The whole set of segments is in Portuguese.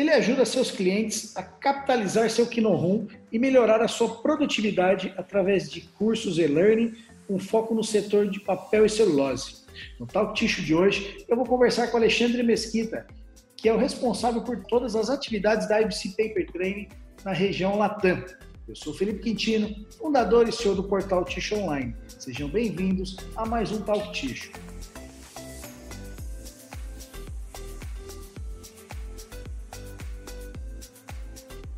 Ele ajuda seus clientes a capitalizar seu Kinohum e melhorar a sua produtividade através de cursos e-learning com foco no setor de papel e celulose. No Talk Ticho de hoje, eu vou conversar com Alexandre Mesquita, que é o responsável por todas as atividades da IBC Paper Training na região Latam. Eu sou Felipe Quintino, fundador e CEO do portal Ticho Online. Sejam bem-vindos a mais um Talk Ticho.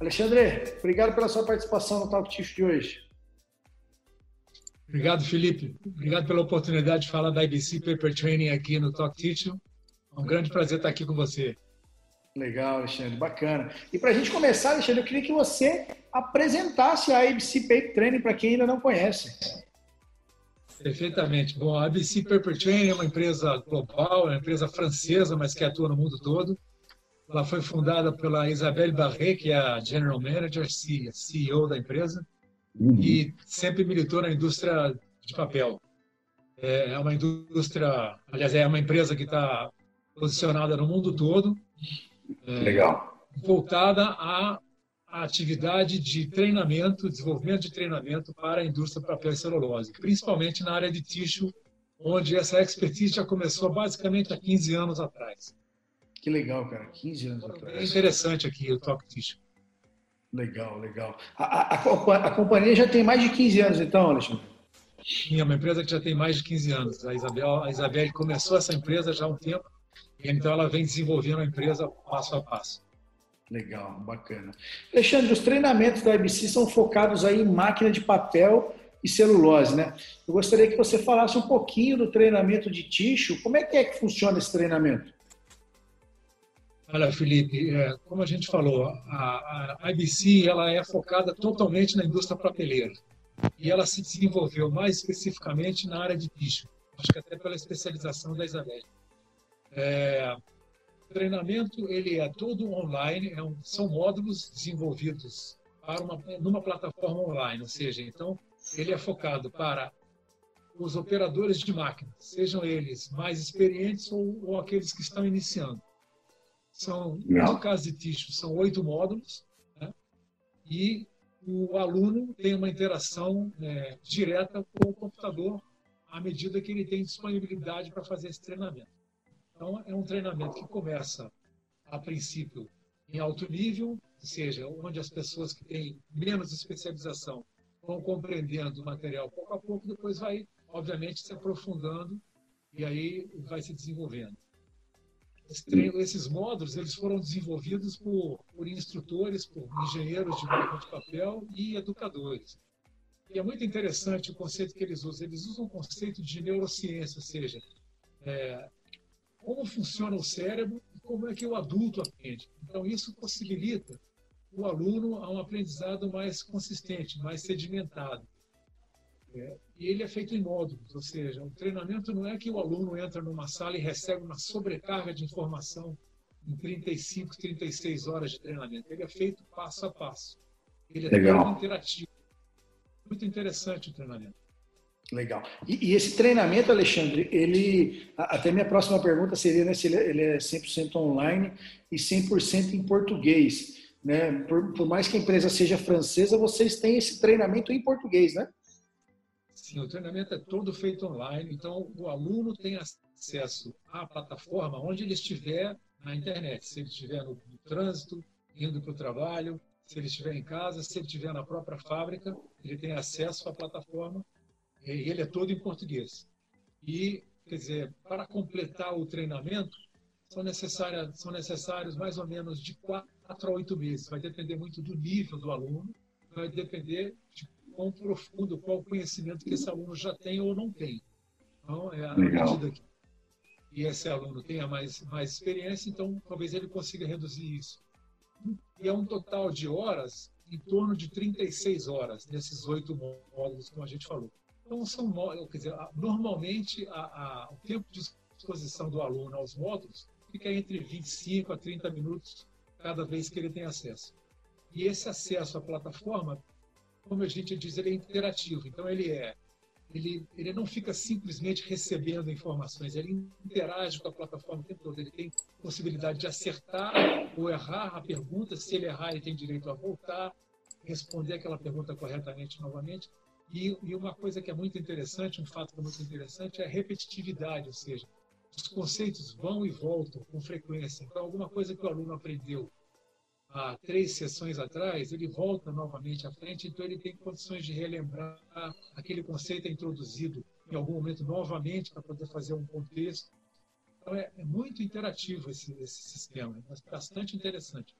Alexandre, obrigado pela sua participação no Talk Ticho de hoje. Obrigado, Felipe. Obrigado pela oportunidade de falar da IBC Paper Training aqui no Talk Teacher. É um grande prazer estar aqui com você. Legal, Alexandre, bacana. E para a gente começar, Alexandre, eu queria que você apresentasse a IBC Paper Training para quem ainda não conhece. Perfeitamente. Bom, a IBC Paper Training é uma empresa global, é uma empresa francesa, mas que atua no mundo todo. Ela foi fundada pela Isabelle Barret, que é a General Manager, CEO da empresa uhum. e sempre militou na indústria de papel. É, é uma indústria, aliás, é uma empresa que está posicionada no mundo todo. É, Legal. Voltada à, à atividade de treinamento, desenvolvimento de treinamento para a indústria papel e celulose, principalmente na área de tixo, onde essa expertise já começou basicamente há 15 anos atrás. Que legal, cara, 15 anos atrás. É interessante aqui o Toque Tixo. Legal, legal. A, a, a, a, companhia já tem mais de 15 anos, então, Alexandre? Sim, é uma empresa que já tem mais de 15 anos. A Isabel, a Isabel começou essa empresa já há um tempo, e então ela vem desenvolvendo a empresa passo a passo. Legal, bacana. Alexandre, os treinamentos da IBC são focados aí em máquina de papel e celulose, né? Eu gostaria que você falasse um pouquinho do treinamento de ticho. Como é que é que funciona esse treinamento? Olha, Felipe, é, como a gente falou, a, a IBC ela é focada totalmente na indústria papeleira e ela se desenvolveu mais especificamente na área de bicho, acho que até pela especialização da Isabel. É, o treinamento ele é todo online, é um, são módulos desenvolvidos para uma, numa plataforma online, ou seja, então ele é focado para os operadores de máquina, sejam eles mais experientes ou, ou aqueles que estão iniciando. São, no caso de Ticho, são oito módulos, né? e o aluno tem uma interação é, direta com o computador à medida que ele tem disponibilidade para fazer esse treinamento. Então, é um treinamento que começa, a princípio, em alto nível, ou seja, onde as pessoas que têm menos especialização vão compreendendo o material pouco a pouco, depois vai, obviamente, se aprofundando e aí vai se desenvolvendo esses módulos eles foram desenvolvidos por, por instrutores, por engenheiros de máquina de papel e educadores. E é muito interessante o conceito que eles usam. Eles usam o conceito de neurociência, ou seja, é, como funciona o cérebro e como é que o adulto aprende. Então, isso possibilita o aluno a um aprendizado mais consistente, mais sedimentado. É, e ele é feito em módulos, ou seja, o treinamento não é que o aluno entra numa sala e recebe uma sobrecarga de informação em 35, 36 horas de treinamento. Ele é feito passo a passo. Ele é Legal. interativo. Muito interessante o treinamento. Legal. E, e, esse treinamento, Alexandre, ele. Até minha próxima pergunta seria né, se ele, ele é 100% online e 100% em português. Né? Por, por mais que a empresa seja francesa, vocês têm esse treinamento em português, né? Sim, o treinamento é todo feito online, então o aluno tem acesso à plataforma onde ele estiver na internet, se ele estiver no, no trânsito, indo para o trabalho, se ele estiver em casa, se ele estiver na própria fábrica, ele tem acesso à plataforma e ele é todo em português. E, quer dizer, para completar o treinamento, são, necessárias, são necessários mais ou menos de quatro a oito meses. Vai depender muito do nível do aluno, vai depender de quão profundo, qual o conhecimento que esse aluno já tem ou não tem. Então, é a Legal. medida que e esse aluno tenha mais, mais experiência, então talvez ele consiga reduzir isso. E é um total de horas em torno de 36 horas nesses oito módulos, como a gente falou. Então, são, quer dizer, normalmente a, a, o tempo de exposição do aluno aos módulos fica entre 25 a 30 minutos cada vez que ele tem acesso. E esse acesso à plataforma como a gente diz, ele é interativo. Então, ele é ele, ele não fica simplesmente recebendo informações, ele interage com a plataforma o tempo todo. Ele tem possibilidade de acertar ou errar a pergunta. Se ele errar, ele tem direito a voltar, responder aquela pergunta corretamente novamente. E, e uma coisa que é muito interessante, um fato que é muito interessante, é a repetitividade, ou seja, os conceitos vão e voltam com frequência. Então, alguma coisa que o aluno aprendeu há três sessões atrás, ele volta novamente à frente, então ele tem condições de relembrar aquele conceito introduzido em algum momento novamente para poder fazer um contexto. Então é, é muito interativo esse, esse sistema, é bastante interessante.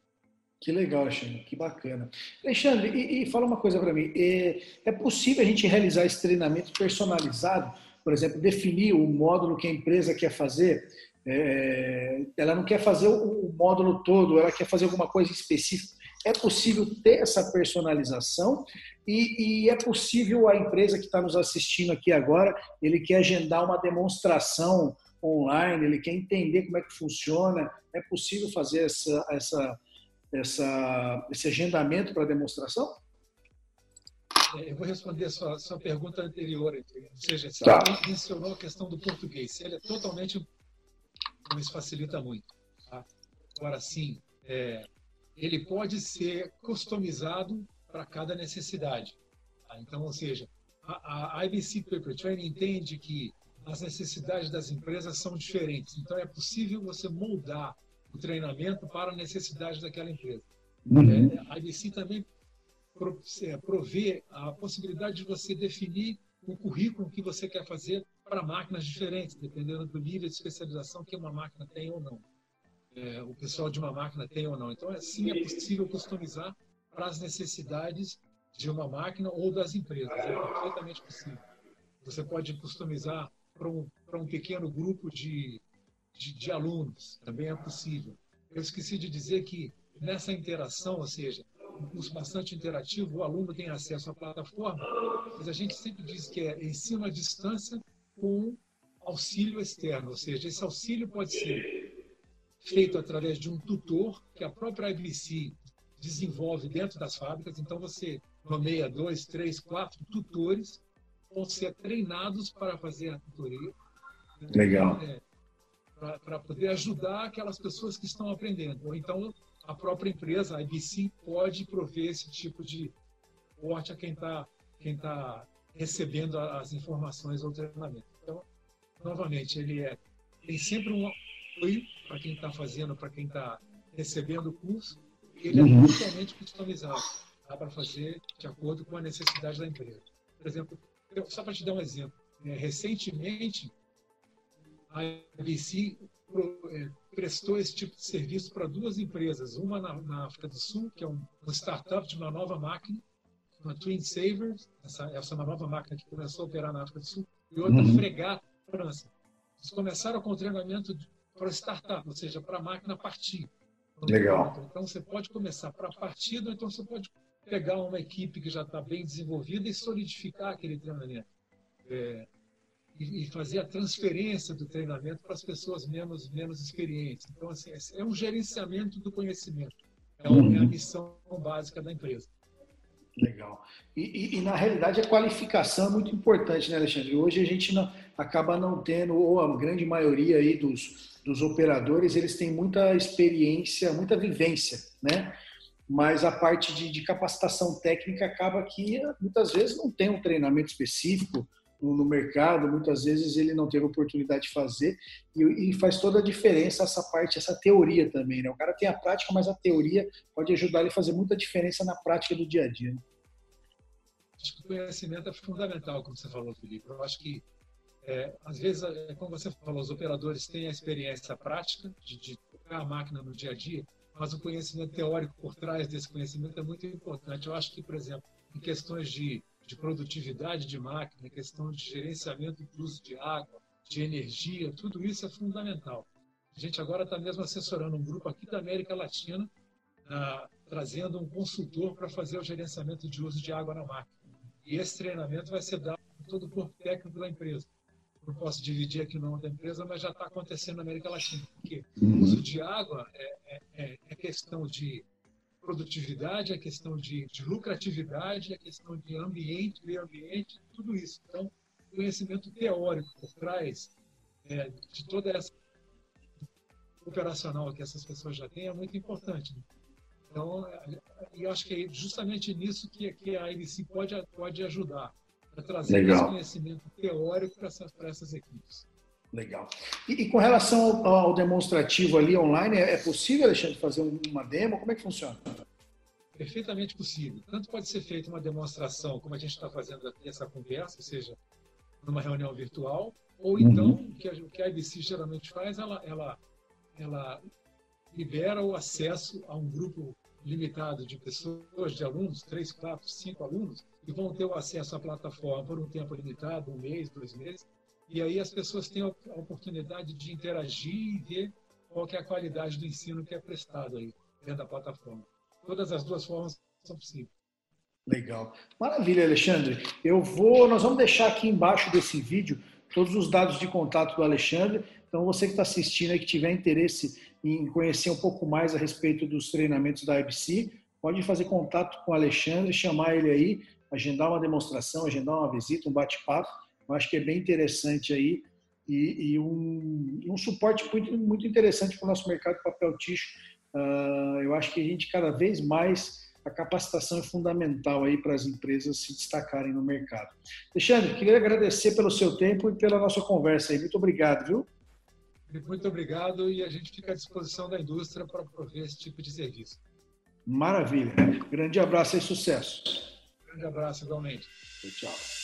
Que legal, Alexandre, que bacana. Alexandre, e, e fala uma coisa para mim: é, é possível a gente realizar esse treinamento personalizado? Por exemplo, definir o módulo que a empresa quer fazer é, ela não quer fazer o, módulo todo, ela quer fazer alguma coisa específica. É possível ter essa personalização e, e é possível a empresa que está nos assistindo aqui agora, ele quer agendar uma demonstração online, ele quer entender como é que funciona. É possível fazer essa, essa, essa, esse agendamento para demonstração? É, eu vou responder a sua, sua pergunta anterior, ou seja, você tá. mencionou a questão do português. Ele é totalmente então isso facilita muito. Tá? Agora, sim, é, ele pode ser customizado para cada necessidade. Tá? Então, ou seja, a, a IBC Paper Training entende que as necessidades das empresas são diferentes. Então, é possível você moldar o treinamento para a necessidade daquela empresa. Uhum. É, a IBC também é, provê a possibilidade de você definir o currículo que você quer fazer para máquinas diferentes, dependendo do nível de especialização que uma máquina tem ou não. É, o pessoal de uma máquina tem ou não. Então, assim, é possível customizar para as necessidades de uma máquina ou das empresas. É perfeitamente possível. Você pode customizar para um, um pequeno grupo de, de, de alunos, também é possível. Eu esqueci de dizer que nessa interação, ou seja, um curso bastante interativo, o aluno tem acesso à plataforma, mas a gente sempre diz que é ensino à distância com auxílio externo, ou seja, esse auxílio pode ser feito através de um tutor que a própria IBC desenvolve dentro das fábricas. Então, você nomeia dois, três, quatro tutores vão ser treinados para fazer a tutoria. Legal. É, para poder ajudar aquelas pessoas que estão aprendendo. Ou então, a própria empresa, a IBC, pode prover esse tipo de suporte a quem está quem tá recebendo as informações ou treinamento. Então, novamente, ele é tem sempre um apoio para quem está fazendo, para quem está recebendo o curso. Ele é uhum. totalmente customizado tá? para fazer de acordo com a necessidade da empresa. Por exemplo, só para te dar um exemplo, é, recentemente a ABC é, prestou esse tipo de serviço para duas empresas, uma na, na África do Sul, que é um, um startup de uma nova máquina, uma Twin Saver, essa, essa é uma nova máquina que começou a operar na África do Sul, e outra uhum. Fregata, França. Eles começaram com treinamento para startup, ou seja, para a máquina partir. Legal. Então você pode começar para partida, ou então você pode pegar uma equipe que já está bem desenvolvida e solidificar aquele treinamento. É, e, e, fazer a transferência do treinamento para as pessoas menos, menos experientes. Então, assim, é um gerenciamento do conhecimento. É, uhum. é a missão básica da empresa. Legal. E, e, e, na realidade a qualificação é muito importante, né, Alexandre? Hoje a gente não, acaba não tendo, ou a grande maioria aí dos, dos operadores, eles têm muita experiência, muita vivência, né? Mas a parte de, de capacitação técnica acaba que muitas vezes não tem um treinamento específico no, mercado, muitas vezes ele não teve oportunidade de fazer e, e, faz toda a diferença essa parte, essa teoria também, né? O cara tem a prática, mas a teoria pode ajudar ele a fazer muita diferença na prática do dia a dia. Né? Acho que o conhecimento é fundamental, como você falou, Felipe. Eu acho que, é, às vezes, é, como você falou, os operadores têm a experiência prática de, de tocar a máquina no dia a dia, mas o conhecimento teórico por trás desse conhecimento é muito importante. Eu acho que, por exemplo, em questões de, de produtividade de máquina, questão de gerenciamento do uso de água, de energia, tudo isso é fundamental. A gente agora está mesmo assessorando um grupo aqui da América Latina, ah, trazendo um consultor para fazer o gerenciamento de uso de água na máquina. E esse treinamento vai ser dado por todo o corpo técnico da empresa. Não posso dividir aqui o nome da empresa, mas já está acontecendo na América Latina. Porque uhum. o uso de água é, é, é, questão de produtividade, é questão de, de lucratividade, é questão de ambiente, meio ambiente, tudo isso. Então, conhecimento teórico por trás é, de toda essa operacional que essas pessoas já têm é muito importante. Né? Então, eu acho que é justamente nisso que, que a IBC pode, pode ajudar, a trazer Legal. esse conhecimento teórico para essas, para essas equipes. Legal. E, e com relação ao, ao, demonstrativo ali online, é, é possível, Alexandre, fazer uma demo? Como é que funciona? Perfeitamente possível. Tanto pode ser feita uma demonstração, como a gente está fazendo aqui essa conversa, ou seja, numa reunião virtual, ou então, uhum. o, que a, o que a IBC geralmente faz, ela, ela, ela libera o acesso a um grupo limitado de pessoas, de alunos, três, quatro, cinco alunos, que vão ter o acesso à plataforma por um tempo limitado, um mês, dois meses, e aí as pessoas têm a oportunidade de interagir e ver qual é a qualidade do ensino que é prestado aí dentro da plataforma. Todas as duas formas são possíveis. Legal. Maravilha, Alexandre. Eu vou, nós vamos deixar aqui embaixo desse vídeo todos os dados de contato do Alexandre. Então, você que está assistindo e que tiver interesse em conhecer um pouco mais a respeito dos treinamentos da IBC, pode fazer contato com o Alexandre, chamar ele aí, agendar uma demonstração, agendar uma visita, um bate-papo. Eu acho que é bem interessante aí e, e um, um, suporte muito, muito interessante para o nosso mercado de papel ticho. Uh, eu acho que a gente cada vez mais a capacitação é fundamental aí para as empresas se destacarem no mercado. Alexandre, queria agradecer pelo seu tempo e pela nossa conversa aí. Muito obrigado, viu? Muito obrigado e a gente fica à disposição da indústria para prover esse tipo de serviço. Maravilha. Grande abraço e sucesso. Grande abraço, igualmente. Tchau.